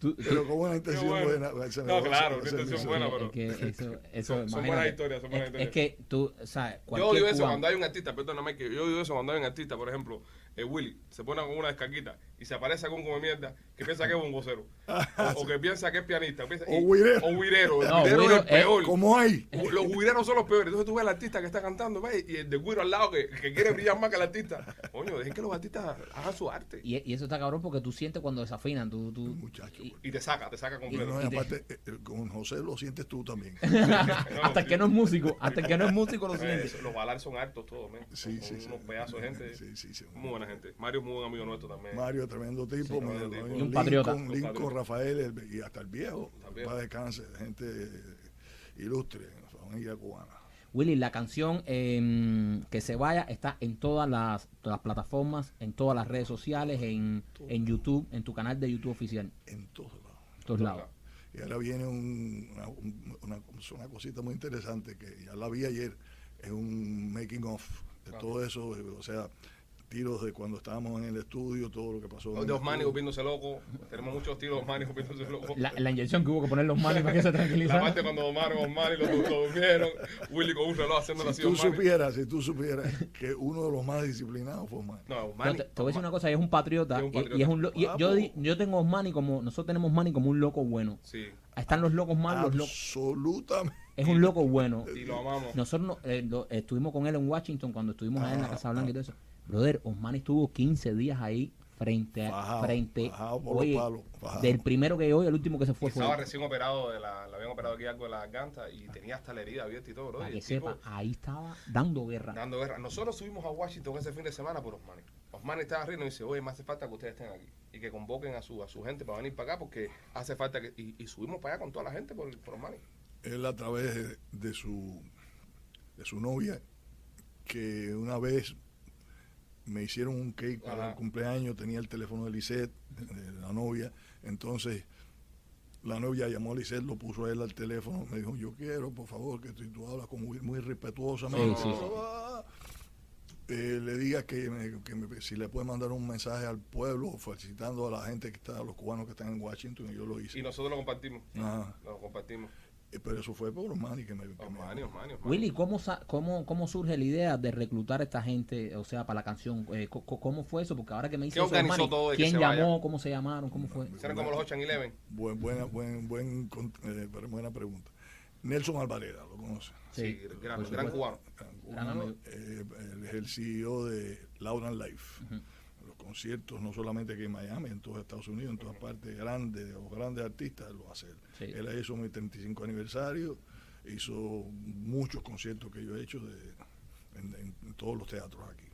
Pero con una intención bueno. buena. No, claro, una intención buena, es pero- que eso, eso Son- buenas historias, son buenas es, historias. es que tú, o sea, Yo odio eso cuando hay un artista, perdóname que yo odio eso cuando hay un artista, por ejemplo, eh, Willy, se pone con una descarguita y se aparece algún come mierda que piensa que es un vocero. o, o que piensa que es pianista. o piensa- O güirero. O. El No, es el peor. ¿Cómo hay? Los güireros son los peores. Entonces tú ves al artista que está cantando ve, y el de güiro al lado que, que quiere brillar más que el artista. Coño, dejen que los artistas hagan su arte. Y, y eso está cabrón porque tú sientes cuando desafinan. Tú, tú, Muchacho. y- Y te saca, te saca completo. No, y aparte, eh, eh, con José lo sientes tú también. hasta el que no es músico, hasta el que no es músico lo siente. eso, los balares son altos todos, men. Sí, Son sí, sí. unos pedazos de gente. Sí, sí, sí. Muy buena gente. Mario es muy buen amigo nuestro también. Mario, tremendo tipo. Sí, mi- tremendo tipo. mi- Y un Lincoln, patriota. Lincoln, patriota. Rafael el- y hasta el viejo. Para descanse, gente ilustre, familia cubana. Willy, la canción eh, que se vaya está en todas las, todas las plataformas, en todas las redes sociales, en, en YouTube, en tu canal de YouTube oficial, En todos lados. en todos lados. Y ahora viene un- una, un- una, una cosita muy interesante que ya la vi ayer, es un making of de todo eso, o sea, tiros de cuando estábamos en el estudio, todo lo que pasó. Los de Osmani volviéndose loco. Tenemos muchos tiros de Osmani volviéndose loco. La, la inyección que hubo que poner los manos para que se La tranquilizara. parte cuando Omar Osmani lo, lo durmieron. Willy con un reloj haciéndolo Si así. tú Osmani. supieras, si tú supieras que uno de los más disciplinados fue Osmani. No, No, Osmani. te, te voy a decir una cosa, es un patriota, Es un y- patriota. y, es un lo- y Ah, yo, di- yo tengo Osmani como, nosotros tenemos Osmani como un loco bueno. Sí. Están los locos malos, los locos. Absolutamente. Es un loco bueno. Y lo amamos. Nosotros no- eh, lo- estuvimos con él en Washington cuando estuvimos allá en la Ah, Casa Blanca y todo eso. Brother, Osmani estuvo 15 días ahí frente a Fajado, frente fajado por los oye, palos, fajado. del primero que hoy el último que se fue Y fue estaba recién operado, de la, le habían operado aquí algo de la garganta y tenía hasta la herida abierta y todo, bro. para Y que tipo sepa ahí estaba dando guerra dando guerra. Nosotros subimos a Washington ese fin de semana por Osmani. Osmani estaba arriba y nos dice, oye, me hace falta que ustedes estén aquí. Y que convoquen a su, a su gente para venir para acá porque hace falta que... Y, y subimos para allá con toda la gente por, por Osmani. Él a través de, de su de su novia, que una vez me hicieron un cake para Ajá. el cumpleaños, tenía el teléfono de Lisette, de la novia, entonces la novia llamó a Lisette, lo puso a él al teléfono, me dijo, yo quiero, por favor, que tú, tú hablas con muy, muy respetuosamente. Sí, sí, sí. Ah, eh, le diga que, me- que me- si le puede mandar un mensaje al pueblo felicitando a la gente que está, a los cubanos que están en Washington, y yo lo hice. Y nosotros lo compartimos. Ajá. Lo compartimos. Eh, Pero eso fue por Osmani que me... que me- Osmani, Osmani, Osmani. Willy cómo, cómo cómo surge la idea de reclutar a esta gente o sea para la canción Eh, cómo fue eso porque ahora que me dice ¿Qué eso, organizó Osmani, todo de que quién llamó vaya? cómo se llamaron cómo fue Serán como los 8 en 11. Buen, buena, buen, buen, eh, buena pregunta. Nelson Alvareda, ¿lo conoce? Sí, por gran, gran cubano. Gran Gran cubano. amigo. Eh, es el CEO de Loud and Life. Los conciertos, no solamente aquí en Miami, en todo Estados Unidos, en todas partes grandes, los grandes artistas, lo hace él. Sí. Él hizo mi 35 aniversario, hizo muchos conciertos que yo he hecho de, en, en- en todos los teatros aquí.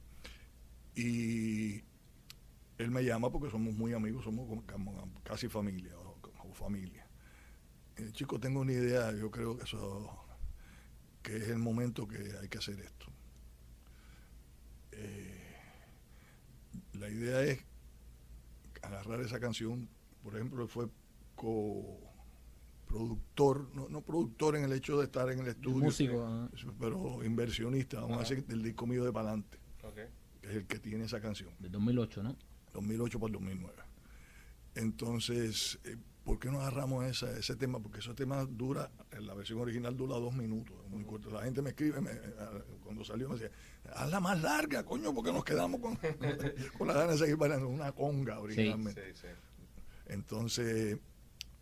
Y él me llama porque somos muy amigos, somos como, como casi familia, o como familia. Eh, chico, tengo una idea, yo creo que eso que es el momento que hay que hacer esto. Eh, la idea es agarrar esa canción, por ejemplo, él fue co-productor, no, no productor en el hecho de estar en el estudio, músico ah. pero inversionista, vamos a decir, del disco mío de Palante, que es el que tiene esa canción. del 2008 no 2008 por 2009. Entonces, eh, ¿por qué no agarramos esa, ese tema? Porque ese tema dura, en la versión original dura dos minutos, es muy corto. La gente me escribe, me- cuando salió me decía, hazla más larga, coño, porque nos quedamos con, con la ganas de seguir bailando. Una conga originalmente. Sí, sí. Entonces,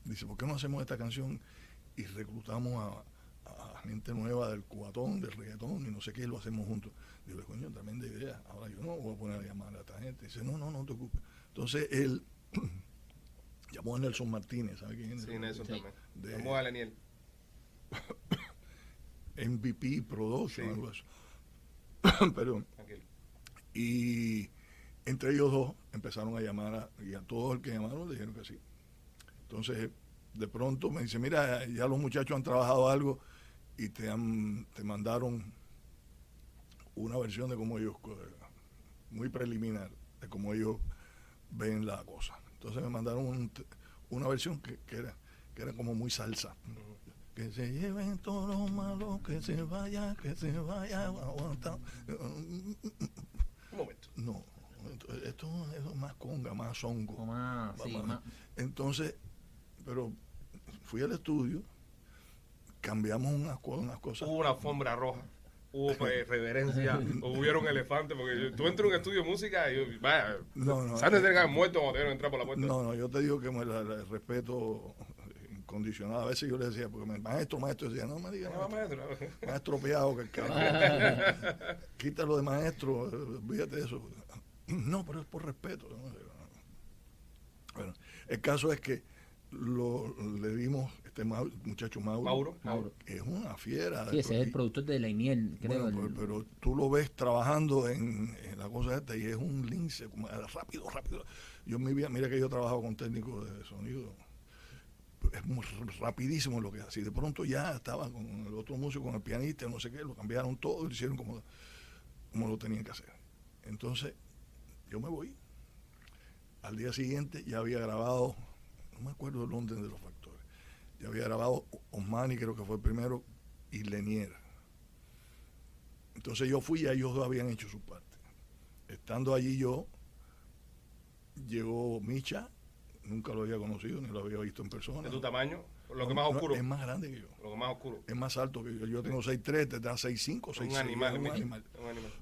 dice, ¿por qué no hacemos esta canción y reclutamos a, a gente nueva del cubatón, del reggaetón y no sé qué, y lo hacemos juntos? Digo, coño, tremenda idea. Ahora yo no voy a poner a llamar a esta gente. Dice, no, no, no te ocupes. Entonces él llamó a Nelson Martínez, ¿sabe quién es? Sí, Nelson Sí. también. De- Vamos a Leniel. MVP Production, Sí. algo así. Perdón. Tranquilo. Y entre ellos dos empezaron a llamar a, y a todos el que llamaron le dijeron que sí. Entonces, de pronto me dice, mira, ya los muchachos han trabajado algo y te han, te mandaron una versión de cómo ellos, muy preliminar, de cómo ellos ven la cosa. Entonces me mandaron un una versión que, que era, que era como muy salsa. Que se lleven todos los malos, que se vaya, que se vaya, aguanta. Un momento. No, esto, esto es más conga, más o songo. más sí, más- Entonces, pero fui al estudio, cambiamos unas, unas cosas. Hubo una alfombra roja. Hubo pues, reverencia, hubieron elefantes, porque yo- tú entras a un estudio de música y yo, vaya, No, no. Que haber muerto cuando te entrar por la puerta. No, no, yo te digo que me la- respeto incondicional. A veces yo le decía, porque maestro, maestro, decía, no me digas No, maestro, maestro. estropeado que. Quítalo de maestro, eh, olvídate de eso. No, pero es por respeto. ¿no? Bueno, el caso es que lo, le dimos, este muchacho Mauro, Mauro, es una fiera. Sí, ese es el productor de Leiniel, creo. bueno, el- pero, pero tú lo ves trabajando en, en la cosa esta y es un lince, como, rápido, rápido. Yo en mi vida, mira que yo he trabajado con técnicos de sonido, es muy rapidísimo lo que hace. Y de pronto ya estaba con el otro músico, con el pianista, no sé qué, lo cambiaron todo y lo hicieron como, como lo tenían que hacer. Entonces, yo me voy. Al día siguiente ya había grabado, no me acuerdo el orden de los ya había grabado Osmani, creo que fue el primero, y Lenier. Entonces yo fui y ellos dos habían hecho su parte. Estando allí yo, llegó Micha, nunca lo había conocido ni lo había visto en persona. De tu tamaño, lo que más no, oscuro. Es más grande que yo. Lo que más oscuro. Es más alto que yo. Yo tengo 6'3, te da 6'5, 6'6. Un animal, un animal. un animal.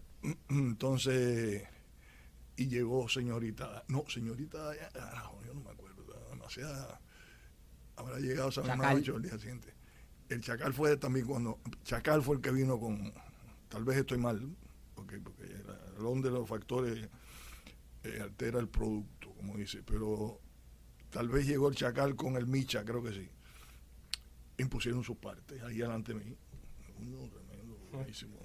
Entonces, y llegó señorita, no, señorita, yo no me acuerdo, demasiada, habrá llegado esa misma Chacal. noche o el día siguiente. El Chacal fue también cuando, Chacal fue el que vino con, tal vez estoy mal, porque, porque el de los factores eh, altera el producto, como dice, pero tal vez llegó el Chacal con el Micha, creo que sí. Impusieron sus partes, ahí delante de mí. Uno tremendo, buenísimo,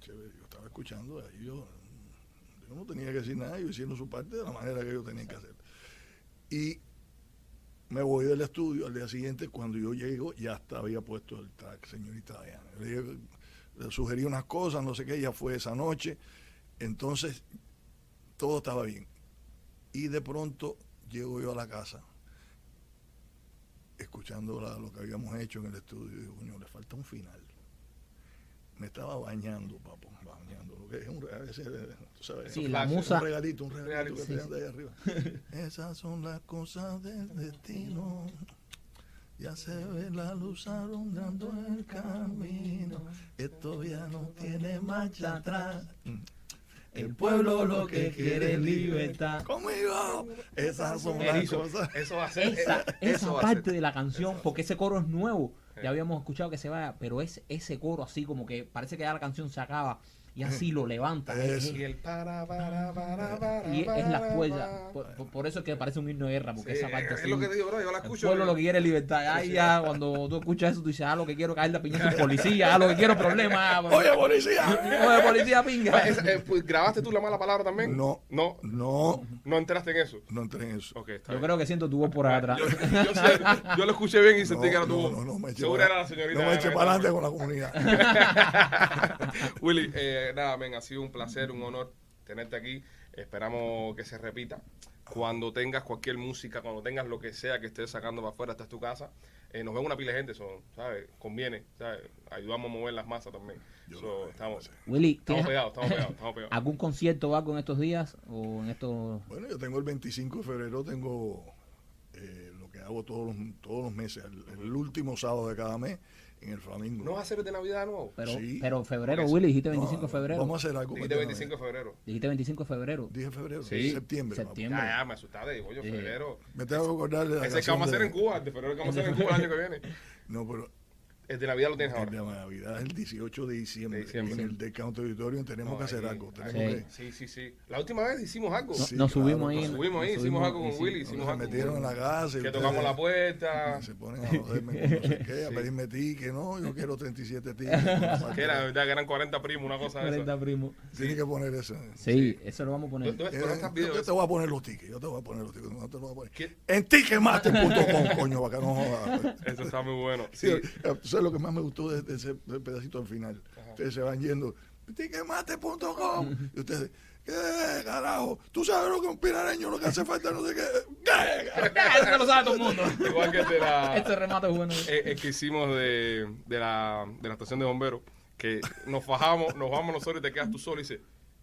chévere. Yo estaba escuchando, ahí yo, yo no tenía que decir nada, ellos hicieron su parte de la manera que ellos tenían que hacer. Y me voy del estudio al día siguiente, cuando yo llego, ya hasta había puesto el track, señorita Diana. Le, sugerí unas cosas, no sé qué, ya fue esa noche. Entonces, todo estaba bien. Y de pronto llego yo a la casa, escuchando lo que habíamos hecho en el estudio, y digo, coño, le falta un final. Me estaba bañando, papo, bañando. Lo que es un, a veces, sabes, Sí, un la musa. regalito, un regalito Regalito, que sí, te dan sí. de ahí arriba. Esas son las cosas del destino. Ya se ve la luz alumbrando el camino. Esto ya no tiene marcha atrás. El pueblo lo que quiere es libertad. Conmigo. Esas son las cosas. eso va a ser. Esa, esa eso va a parte ser. de la canción, porque ese coro es nuevo. Ya habíamos escuchado que se vaya, pero es ese coro así como que parece que ya la canción se acaba y así lo levanta. Es- Eso. Y el para, para, para, para. y es la para. Por, eso es que parece un himno de guerra, porque Sí, esa parte es así. lo que digo, bro, yo la El escucho. pueblo lo que quiere es libertad. Ay, ya, cuando tú escuchas eso, tú dices, ah, lo que quiero es caer la piña a policía, ah, lo que quiero problemas. ah, Oye, policía. oye, policía pinga. Eh, pues, ¿Grabaste tú la mala palabra también? No. No, No, no entraste en eso. no entré en eso. Ok, está Yo bien. creo que siento tu voz por atrás. Yo, yo sé, yo lo escuché bien y sentí No, que era no, tu no, no, me eché Seguro era la señorita. No me eché para adelante con la comunidad. Willy, eh, nada, men, ha sido un placer, un honor tenerte aquí. Esperamos que se repita. Cuando tengas cualquier música, cuando tengas lo que sea que estés sacando para afuera, esta es tu casa. Eh, nos ven una pila de gente, son, ¿sabes? Conviene, ¿sabes? Ayudamos a mover las masas también. Yo So, estamos. Willy, estamos ¿tienes pegados, estamos pegados, estamos pegados. algún concierto algo en estos días? ¿O en estos.? Bueno, yo tengo el 25 de febrero, tengo eh, lo que hago todos los, todos los meses, el, el último sábado de cada mes en el Flamingo. ¿No vas a hacer de Navidad de nuevo? Pero, Sí. pero febrero. Willy, dijiste No, 25 de febrero. Vamos a hacer algo. Dijiste para el 25 de febrero. Dijiste 25 de febrero. Dije febrero, Sí, septiembre. papo. septiembre. Ya, ya, me asustaste, digo, yo, Sí. febrero. Me tengo que acordar de la Ese que vamos a hacer en Cuba, de febrero que vamos a hacer en Cuba el año que viene. No, pero El de Navidad lo tienes el ahora. de Navidad es el 18 de diciembre. De diciembre. En el Decount Auditorium tenemos No, que hacer ahí, algo. Tenemos Sí. que- Sí, sí, sí. La última vez hicimos algo. No- Sí, nos claro, subimos ahí. Nos subimos ahí, nos hicimos algo con sí. Willy, hicimos se algo. metieron en la casa y Que tocamos la puerta. se ponen a joderme con no sé qué, a Sí. pedirme tickets. No, yo quiero 37 tickets. Que era, verdad, que eran 40 primos, una cosa de 40 esa. primo. Tienes que poner eso. Sí, eso lo vamos a poner. ¿Dónde- Eh, yo te voy a poner los tickets, yo te voy a poner los tickets, no te los voy a poner. En ticketmaster.com, coño, para que no jodas. Eso está muy bueno. Sí, Sí. ¿Tú sabes lo que más me gustó de, de ese de pedacito al final? Ustedes se van yendo, ticketmaster.com, y ustedes, ¿qué carajo? ¿Tú sabes lo que un pirareño lo que hace falta? No sé qué. ¿Qué? Eso lo sabe todo el mundo. Igual que el de la, Este remate es bueno. eh, el que hicimos de, de, la, de la estación de bomberos, que nos fajamos, nos vamos nosotros y te quedas tú solo y dices,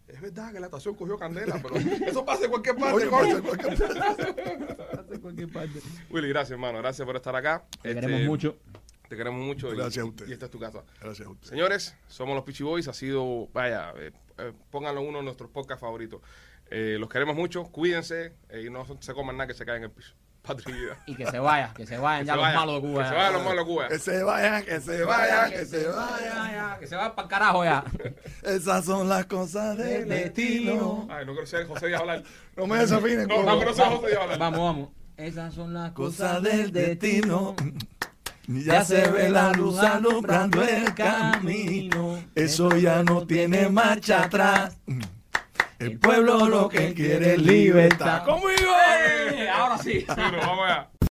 es verdad que la estación cogió candela, pero eso pasa en cualquier parte, Oye, coño. ser cualquier parte. Willy, gracias, hermano. Gracias por estar acá. Te Este, queremos mucho. Te queremos mucho. y- Gracias a usted. Y esta es tu casa. Gracias a usted. Señores, somos los Pichi Boys. Ha sido, vaya, eh, eh, pónganlo uno de nuestros podcasts favoritos. Eh, los queremos mucho. Cuídense eh, y no se coman nada que se caiga en el piso. Patria y. Y que se vaya, que se vayan Que ya se los vayan, malos de Cuba. Que se ya. vayan los malos de Cuba. Que se vayan, que se vayan, que se Ya, vayan. ya, que se vayan para el carajo ya. Esas son las cosas del destino. Ay, no quiero ser José Díaz hablar. No me desafinen. No, no, pero sea José Díaz hablar. Vamos, vamos. Esas son las Cosas del destino. Ya se ve la luz alumbrando el camino. Eso ya no tiene marcha atrás. El pueblo lo que quiere es libertad. ¡Conmigo! Eh, Ahora sí. Sí, nos vamos allá.